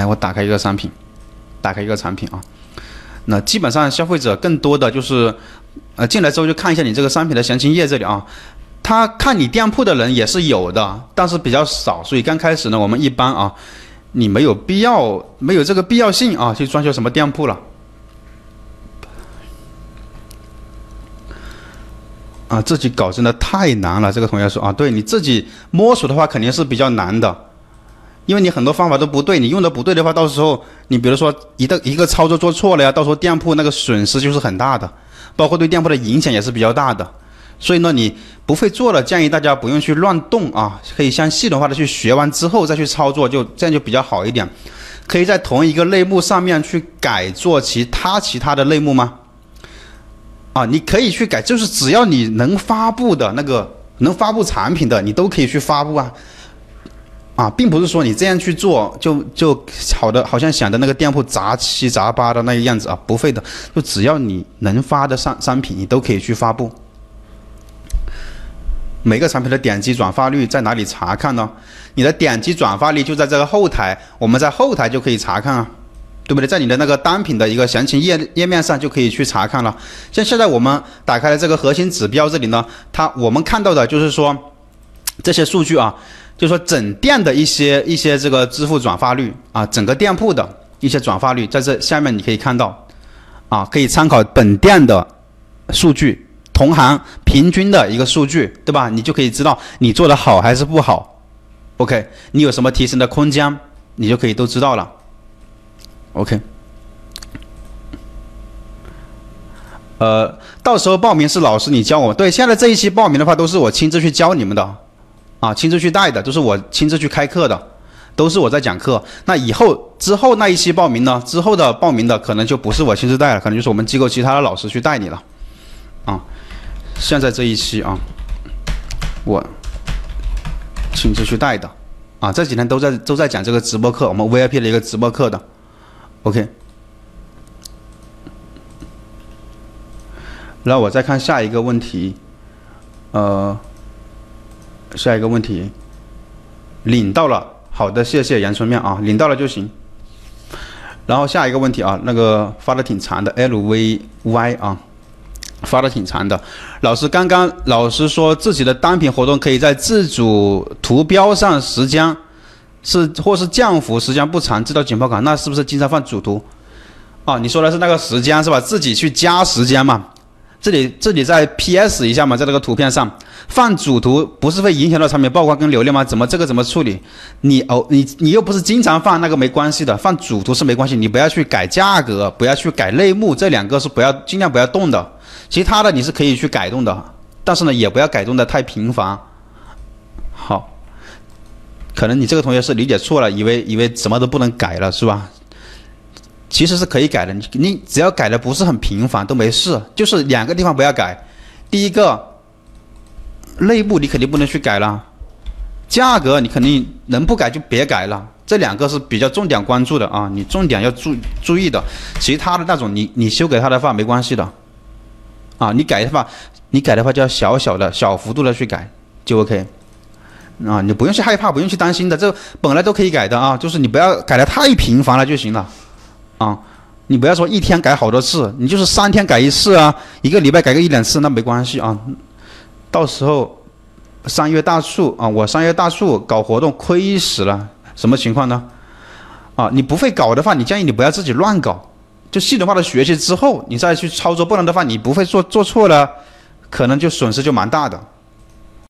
来，我打开一个商品，打开一个产品啊。那基本上消费者更多的就是，呃，进来之后就看一下你这个商品的详情页这里啊。他看你店铺的人也是有的，但是比较少，所以刚开始呢，我们一般啊，你没有必要，没有这个必要性啊，去装修什么店铺了。啊，自己搞真的太难了。这个同学说啊，对你自己摸索的话肯定是比较难的，因为你很多方法都不对，你用的不对的话，到时候你比如说一个一个操作做错了呀，到时候店铺那个损失就是很大的，包括对店铺的影响也是比较大的。所以呢，你不会做了，建议大家不用去乱动啊，可以先系统化的去学完之后再去操作，就这样就比较好一点。可以在同一个类目上面去改做其他其他的类目吗？啊，你可以去改，就是只要你能发布的那个能发布产品的，你都可以去发布啊，啊，并不是说你这样去做就就好的，好像想的那个店铺杂七杂八的那个样子啊，不会的，就只要你能发的商商品，你都可以去发布。每个产品的点击转发率在哪里查看呢？你的点击转发率就在这个后台，我们在后台就可以查看啊。对不对？在你的那个单品的一个详情页页面上就可以去查看了。像现在我们打开了这个核心指标这里呢，它我们看到的就是说这些数据啊，就说整店的一些一些这个支付转发率啊，整个店铺的一些转发率，在这下面你可以看到啊，可以参考本店的数据，同行平均的一个数据，对吧？你就可以知道你做的好还是不好。OK，你有什么提升的空间，你就可以都知道了。OK，呃，到时候报名是老师你教我。对，现在这一期报名的话，都是我亲自去教你们的，啊，亲自去带的，都是我亲自去开课的，都是我在讲课。那以后之后那一期报名呢？之后的报名的可能就不是我亲自带了，可能就是我们机构其他的老师去带你了，啊，现在这一期啊，我亲自去带的，啊，这几天都在都在讲这个直播课，我们 VIP 的一个直播课的。OK，那我再看下一个问题，呃，下一个问题，领到了，好的，谢谢阳春面啊，领到了就行。然后下一个问题啊，那个发的挺长的，LVY 啊，发的挺长的。老师刚刚老师说自己的单品活动可以在自主图标上时间。是，或是降幅时间不长，知道紧迫感，那是不是经常放主图？啊，你说的是那个时间是吧？自己去加时间嘛？这里这里再 PS 一下嘛，在这个图片上放主图，不是会影响到产品曝光跟流量吗？怎么这个怎么处理？你哦，你你又不是经常放，那个没关系的，放主图是没关系，你不要去改价格，不要去改类目，这两个是不要尽量不要动的，其他的你是可以去改动的，但是呢，也不要改动的太频繁。好。可能你这个同学是理解错了，以为以为什么都不能改了是吧？其实是可以改的，你你只要改的不是很频繁都没事，就是两个地方不要改。第一个，内部你肯定不能去改了，价格你肯定能不改就别改了，这两个是比较重点关注的啊，你重点要注注意的。其他的那种你你修改它的话没关系的，啊，你改的话你改的话就要小小的小幅度的去改就 OK。啊，你不用去害怕，不用去担心的，这本来都可以改的啊，就是你不要改的太频繁了就行了，啊，你不要说一天改好多次，你就是三天改一次啊，一个礼拜改个一两次那没关系啊，到时候三月大促啊，我三月大促搞活动亏死了，什么情况呢？啊，你不会搞的话，你建议你不要自己乱搞，就系统化的学习之后你再去操作，不然的话你不会做做错了，可能就损失就蛮大的。